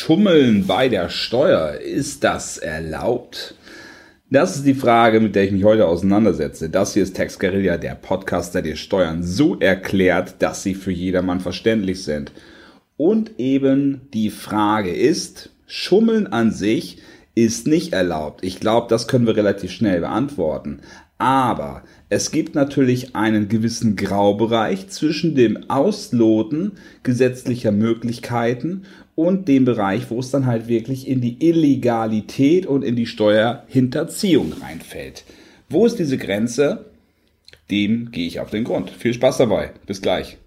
Schummeln bei der Steuer, ist das erlaubt? Das ist die Frage, mit der ich mich heute auseinandersetze. Das hier ist Tex Guerilla, der Podcast, der dir Steuern so erklärt, dass sie für jedermann verständlich sind. Und eben die Frage ist, Schummeln an sich ist nicht erlaubt. Ich glaube, das können wir relativ schnell beantworten. Aber es gibt natürlich einen gewissen Graubereich zwischen dem Ausloten gesetzlicher Möglichkeiten und dem Bereich, wo es dann halt wirklich in die Illegalität und in die Steuerhinterziehung reinfällt. Wo ist diese Grenze? Dem gehe ich auf den Grund. Viel Spaß dabei. Bis gleich.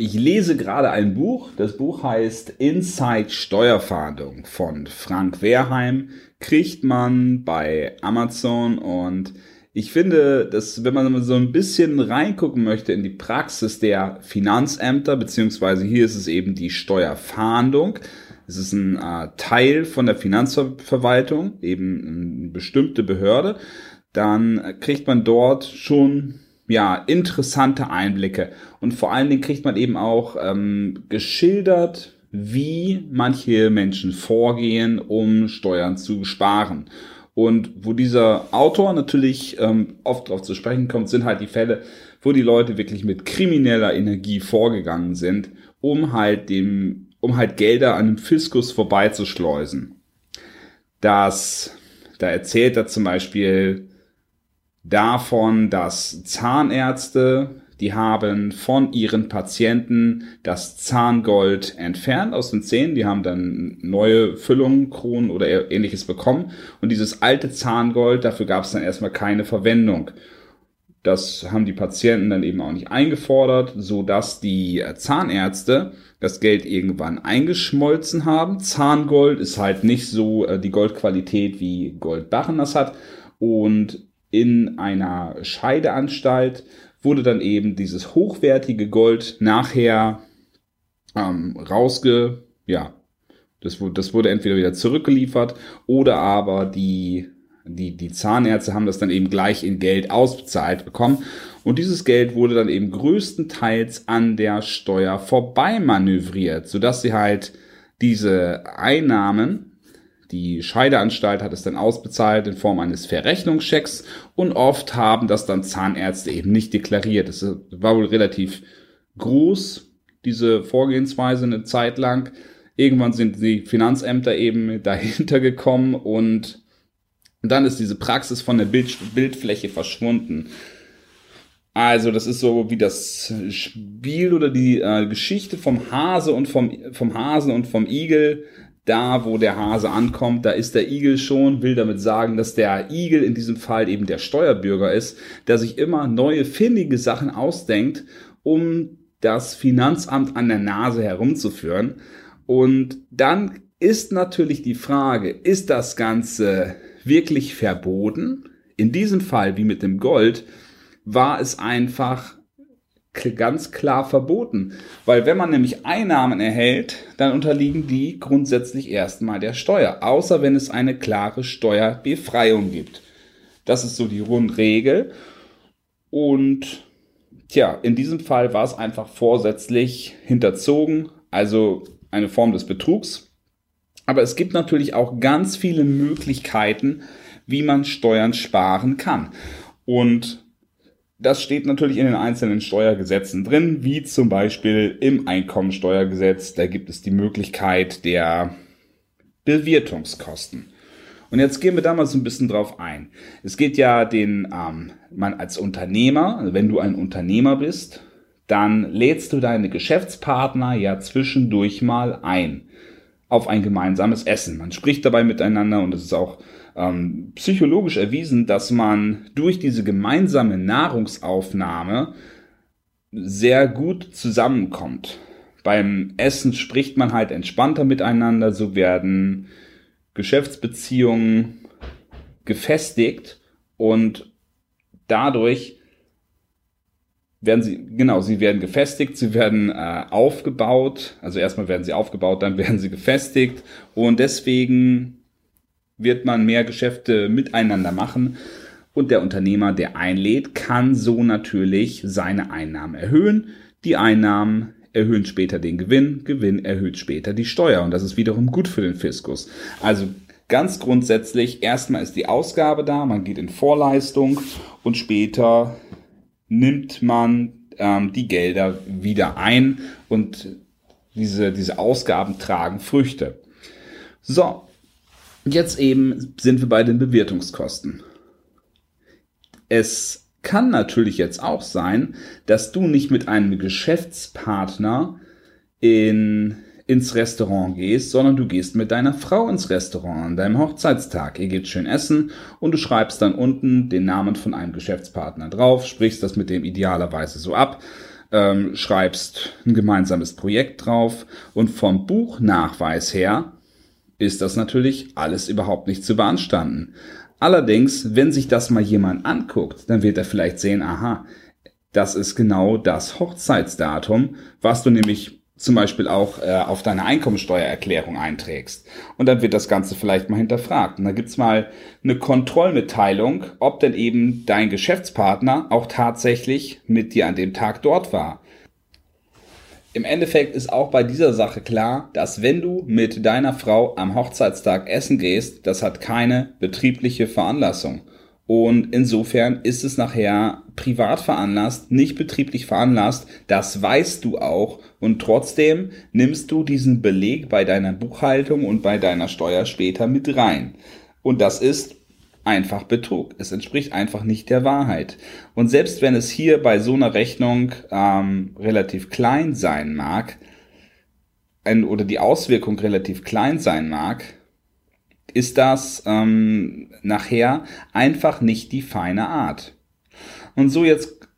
Ich lese gerade ein Buch. Das Buch heißt Inside Steuerfahndung von Frank Wehrheim. Kriegt man bei Amazon und ich finde, dass wenn man so ein bisschen reingucken möchte in die Praxis der Finanzämter, beziehungsweise hier ist es eben die Steuerfahndung. Es ist ein äh, Teil von der Finanzverwaltung, eben eine bestimmte Behörde. Dann kriegt man dort schon ja, interessante Einblicke. Und vor allen Dingen kriegt man eben auch ähm, geschildert, wie manche Menschen vorgehen, um Steuern zu sparen. Und wo dieser Autor natürlich ähm, oft darauf zu sprechen kommt, sind halt die Fälle, wo die Leute wirklich mit krimineller Energie vorgegangen sind, um halt dem, um halt Gelder an dem Fiskus vorbeizuschleusen. Das, da erzählt er zum Beispiel, davon, dass Zahnärzte, die haben von ihren Patienten das Zahngold entfernt aus den Zähnen. Die haben dann neue Füllungen, Kronen oder ähnliches bekommen. Und dieses alte Zahngold, dafür gab es dann erstmal keine Verwendung. Das haben die Patienten dann eben auch nicht eingefordert, so dass die Zahnärzte das Geld irgendwann eingeschmolzen haben. Zahngold ist halt nicht so äh, die Goldqualität wie Goldbarren das hat. Und in einer Scheideanstalt wurde dann eben dieses hochwertige Gold nachher ähm, rausge, ja, das, wurde, das wurde entweder wieder zurückgeliefert oder aber die, die, die Zahnärzte haben das dann eben gleich in Geld ausbezahlt bekommen. Und dieses Geld wurde dann eben größtenteils an der Steuer vorbei manövriert, sodass sie halt diese Einnahmen die Scheideanstalt hat es dann ausbezahlt in Form eines Verrechnungschecks und oft haben das dann Zahnärzte eben nicht deklariert. Das war wohl relativ groß, diese Vorgehensweise eine Zeit lang. Irgendwann sind die Finanzämter eben dahinter gekommen und dann ist diese Praxis von der Bild Bildfläche verschwunden. Also das ist so wie das Spiel oder die äh, Geschichte vom Hase und vom, vom Hasen und vom Igel da, wo der Hase ankommt, da ist der Igel schon, will damit sagen, dass der Igel in diesem Fall eben der Steuerbürger ist, der sich immer neue findige Sachen ausdenkt, um das Finanzamt an der Nase herumzuführen. Und dann ist natürlich die Frage, ist das Ganze wirklich verboten? In diesem Fall, wie mit dem Gold, war es einfach ganz klar verboten. Weil wenn man nämlich Einnahmen erhält, dann unterliegen die grundsätzlich erstmal der Steuer, außer wenn es eine klare Steuerbefreiung gibt. Das ist so die Rundregel. Und tja, in diesem Fall war es einfach vorsätzlich hinterzogen, also eine Form des Betrugs. Aber es gibt natürlich auch ganz viele Möglichkeiten, wie man Steuern sparen kann. Und das steht natürlich in den einzelnen Steuergesetzen drin, wie zum Beispiel im Einkommensteuergesetz. Da gibt es die Möglichkeit der Bewirtungskosten. Und jetzt gehen wir da mal so ein bisschen drauf ein. Es geht ja den, ähm, man als Unternehmer, also wenn du ein Unternehmer bist, dann lädst du deine Geschäftspartner ja zwischendurch mal ein auf ein gemeinsames Essen. Man spricht dabei miteinander und es ist auch ähm, psychologisch erwiesen, dass man durch diese gemeinsame Nahrungsaufnahme sehr gut zusammenkommt. Beim Essen spricht man halt entspannter miteinander, so werden Geschäftsbeziehungen gefestigt und dadurch werden sie, genau, sie werden gefestigt, sie werden äh, aufgebaut, also erstmal werden sie aufgebaut, dann werden sie gefestigt und deswegen wird man mehr Geschäfte miteinander machen und der Unternehmer, der einlädt, kann so natürlich seine Einnahmen erhöhen. Die Einnahmen erhöhen später den Gewinn, Gewinn erhöht später die Steuer und das ist wiederum gut für den Fiskus. Also ganz grundsätzlich, erstmal ist die Ausgabe da, man geht in Vorleistung und später nimmt man ähm, die Gelder wieder ein und diese, diese Ausgaben tragen Früchte. So, jetzt eben sind wir bei den Bewirtungskosten. Es kann natürlich jetzt auch sein, dass du nicht mit einem Geschäftspartner in ins Restaurant gehst, sondern du gehst mit deiner Frau ins Restaurant an deinem Hochzeitstag. Ihr geht schön essen und du schreibst dann unten den Namen von einem Geschäftspartner drauf, sprichst das mit dem idealerweise so ab, ähm, schreibst ein gemeinsames Projekt drauf und vom Buchnachweis her ist das natürlich alles überhaupt nicht zu beanstanden. Allerdings, wenn sich das mal jemand anguckt, dann wird er vielleicht sehen, aha, das ist genau das Hochzeitsdatum, was du nämlich zum Beispiel auch äh, auf deine Einkommensteuererklärung einträgst. Und dann wird das Ganze vielleicht mal hinterfragt. Und da gibt's mal eine Kontrollmitteilung, ob denn eben dein Geschäftspartner auch tatsächlich mit dir an dem Tag dort war. Im Endeffekt ist auch bei dieser Sache klar, dass wenn du mit deiner Frau am Hochzeitstag essen gehst, das hat keine betriebliche Veranlassung. Und insofern ist es nachher privat veranlasst, nicht betrieblich veranlasst. Das weißt du auch. Und trotzdem nimmst du diesen Beleg bei deiner Buchhaltung und bei deiner Steuer später mit rein. Und das ist einfach Betrug. Es entspricht einfach nicht der Wahrheit. Und selbst wenn es hier bei so einer Rechnung ähm, relativ klein sein mag, ein, oder die Auswirkung relativ klein sein mag, ist das ähm, nachher einfach nicht die feine Art. Und so jetzt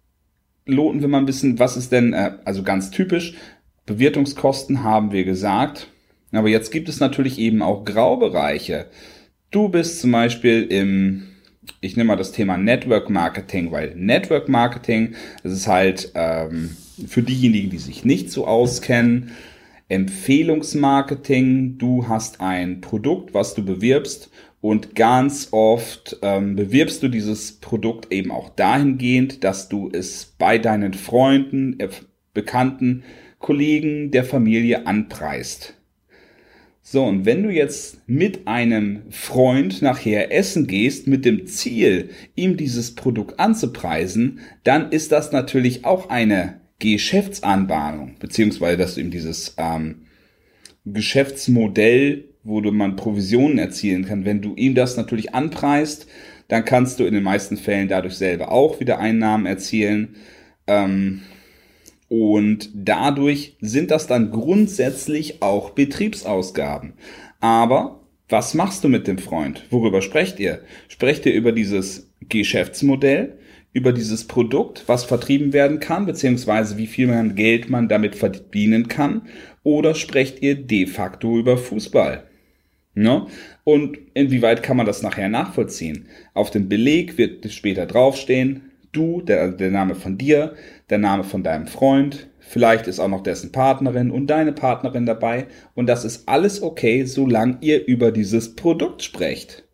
loten wir mal ein bisschen, was ist denn, äh, also ganz typisch, Bewirtungskosten haben wir gesagt, aber jetzt gibt es natürlich eben auch Graubereiche. Du bist zum Beispiel im, ich nehme mal das Thema Network Marketing, weil Network Marketing, das ist halt ähm, für diejenigen, die sich nicht so auskennen, Empfehlungsmarketing. Du hast ein Produkt, was du bewirbst und ganz oft ähm, bewirbst du dieses Produkt eben auch dahingehend, dass du es bei deinen Freunden, äh, Bekannten, Kollegen der Familie anpreist. So, und wenn du jetzt mit einem Freund nachher essen gehst, mit dem Ziel, ihm dieses Produkt anzupreisen, dann ist das natürlich auch eine Geschäftsanbahnung, beziehungsweise dass du ihm dieses ähm, Geschäftsmodell, wo du man Provisionen erzielen kann, wenn du ihm das natürlich anpreist, dann kannst du in den meisten Fällen dadurch selber auch wieder Einnahmen erzielen. Ähm, und dadurch sind das dann grundsätzlich auch Betriebsausgaben. Aber was machst du mit dem Freund? Worüber sprecht ihr? Sprecht ihr über dieses Geschäftsmodell? über dieses Produkt, was vertrieben werden kann, beziehungsweise wie viel man Geld man damit verdienen kann, oder sprecht ihr de facto über Fußball? Ne? Und inwieweit kann man das nachher nachvollziehen? Auf dem Beleg wird später draufstehen, du, der, der Name von dir, der Name von deinem Freund, vielleicht ist auch noch dessen Partnerin und deine Partnerin dabei und das ist alles okay, solange ihr über dieses Produkt sprecht.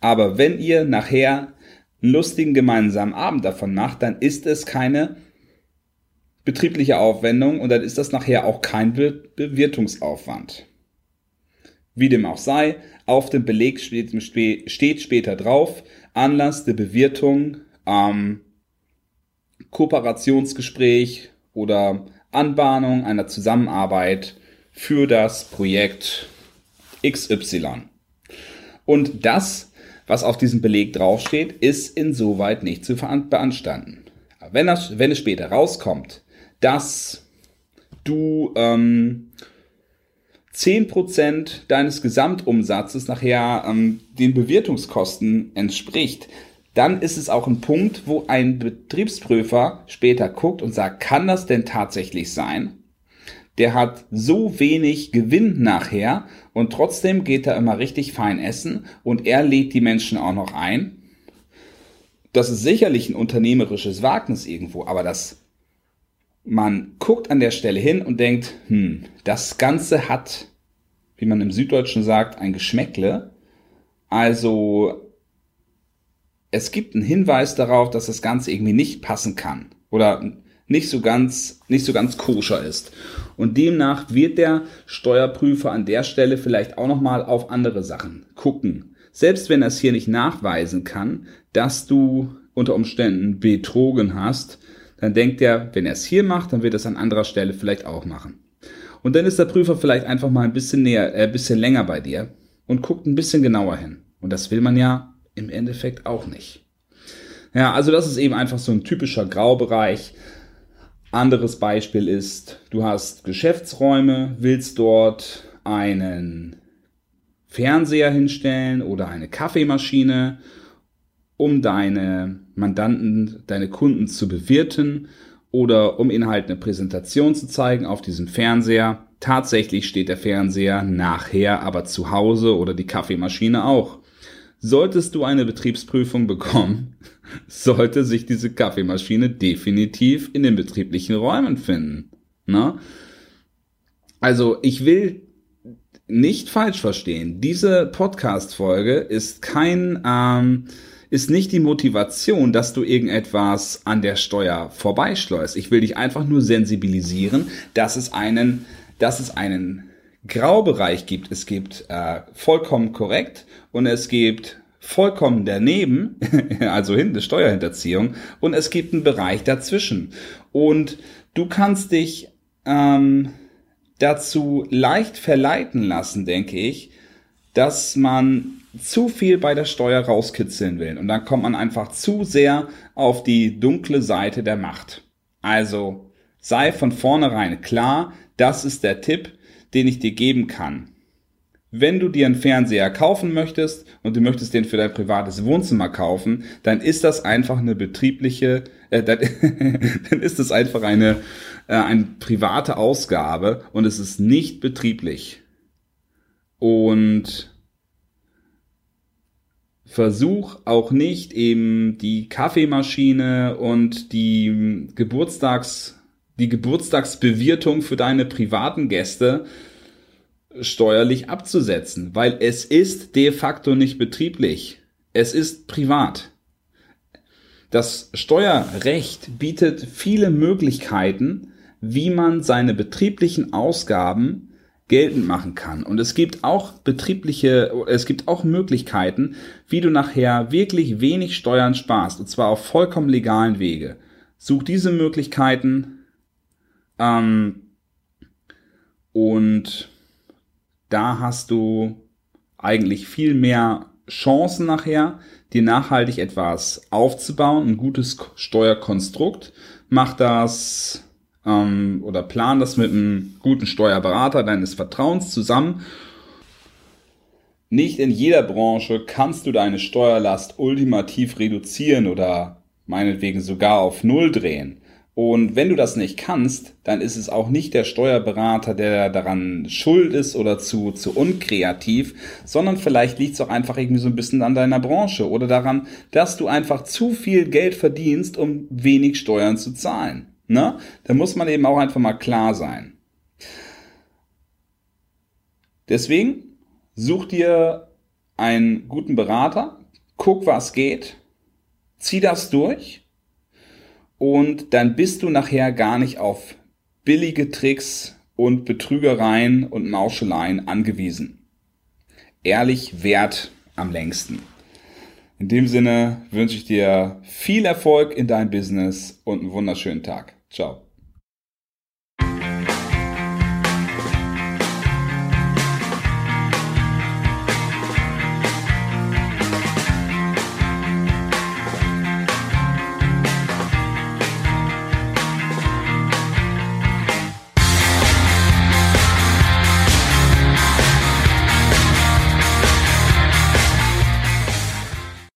Aber wenn ihr nachher lustigen gemeinsamen Abend davon macht, dann ist es keine betriebliche Aufwendung und dann ist das nachher auch kein Be Bewirtungsaufwand. Wie dem auch sei, auf dem Beleg steht, steht später drauf, Anlass der Bewirtung, ähm, Kooperationsgespräch oder Anbahnung einer Zusammenarbeit für das Projekt XY. Und das was auf diesem Beleg draufsteht, ist insoweit nicht zu beanstanden. wenn, das, wenn es später rauskommt, dass du ähm, 10% deines Gesamtumsatzes nachher ähm, den Bewertungskosten entspricht, dann ist es auch ein Punkt, wo ein Betriebsprüfer später guckt und sagt, kann das denn tatsächlich sein? der hat so wenig Gewinn nachher und trotzdem geht er immer richtig fein essen und er lädt die Menschen auch noch ein. das ist sicherlich ein unternehmerisches Wagnis irgendwo, aber das, man guckt an der Stelle hin und denkt, hm, das Ganze hat, wie man im Süddeutschen sagt, ein Geschmäckle. Also, es gibt einen Hinweis darauf, dass das Ganze irgendwie nicht passen kann oder nicht so ganz, nicht so ganz koscher ist. Und demnach wird der Steuerprüfer an der Stelle vielleicht auch nochmal auf andere Sachen gucken. Selbst wenn er es hier nicht nachweisen kann, dass du unter Umständen betrogen hast, dann denkt er, wenn er es hier macht, dann wird er es an anderer Stelle vielleicht auch machen. Und dann ist der Prüfer vielleicht einfach mal ein bisschen näher, äh, ein bisschen länger bei dir und guckt ein bisschen genauer hin. Und das will man ja im Endeffekt auch nicht. Ja, also das ist eben einfach so ein typischer Graubereich. Anderes Beispiel ist, du hast Geschäftsräume, willst dort einen Fernseher hinstellen oder eine Kaffeemaschine, um deine Mandanten, deine Kunden zu bewirten oder um ihnen halt eine Präsentation zu zeigen auf diesem Fernseher. Tatsächlich steht der Fernseher nachher aber zu Hause oder die Kaffeemaschine auch. Solltest du eine Betriebsprüfung bekommen, sollte sich diese Kaffeemaschine definitiv in den betrieblichen Räumen finden. Na? Also ich will nicht falsch verstehen. Diese Podcast-Folge ist kein, ähm, ist nicht die Motivation, dass du irgendetwas an der Steuer vorbeischleust. Ich will dich einfach nur sensibilisieren, dass es einen, dass es einen Graubereich gibt. Es gibt äh, vollkommen korrekt und es gibt vollkommen daneben, also hinten Steuerhinterziehung, und es gibt einen Bereich dazwischen. Und du kannst dich ähm, dazu leicht verleiten lassen, denke ich, dass man zu viel bei der Steuer rauskitzeln will. Und dann kommt man einfach zu sehr auf die dunkle Seite der Macht. Also sei von vornherein klar, das ist der Tipp, den ich dir geben kann. Wenn du dir einen Fernseher kaufen möchtest und du möchtest den für dein privates Wohnzimmer kaufen, dann ist das einfach eine betriebliche, äh, dann, dann ist das einfach eine, äh, eine private Ausgabe und es ist nicht betrieblich. Und versuch auch nicht eben die Kaffeemaschine und die Geburtstags die Geburtstagsbewirtung für deine privaten Gäste steuerlich abzusetzen, weil es ist de facto nicht betrieblich. Es ist privat. Das Steuerrecht bietet viele Möglichkeiten, wie man seine betrieblichen Ausgaben geltend machen kann. Und es gibt auch betriebliche, es gibt auch Möglichkeiten, wie du nachher wirklich wenig Steuern sparst, und zwar auf vollkommen legalen Wege. Such diese Möglichkeiten, ähm, und da hast du eigentlich viel mehr Chancen nachher, dir nachhaltig etwas aufzubauen, ein gutes Steuerkonstrukt. Mach das ähm, oder plan das mit einem guten Steuerberater deines Vertrauens zusammen. Nicht in jeder Branche kannst du deine Steuerlast ultimativ reduzieren oder meinetwegen sogar auf Null drehen. Und wenn du das nicht kannst, dann ist es auch nicht der Steuerberater, der daran schuld ist oder zu, zu unkreativ, sondern vielleicht liegt es auch einfach irgendwie so ein bisschen an deiner Branche oder daran, dass du einfach zu viel Geld verdienst, um wenig Steuern zu zahlen. Ne? Da muss man eben auch einfach mal klar sein. Deswegen such dir einen guten Berater, guck, was geht, zieh das durch und dann bist du nachher gar nicht auf billige Tricks und Betrügereien und Mauscheleien angewiesen. Ehrlich wert am längsten. In dem Sinne wünsche ich dir viel Erfolg in deinem Business und einen wunderschönen Tag. Ciao.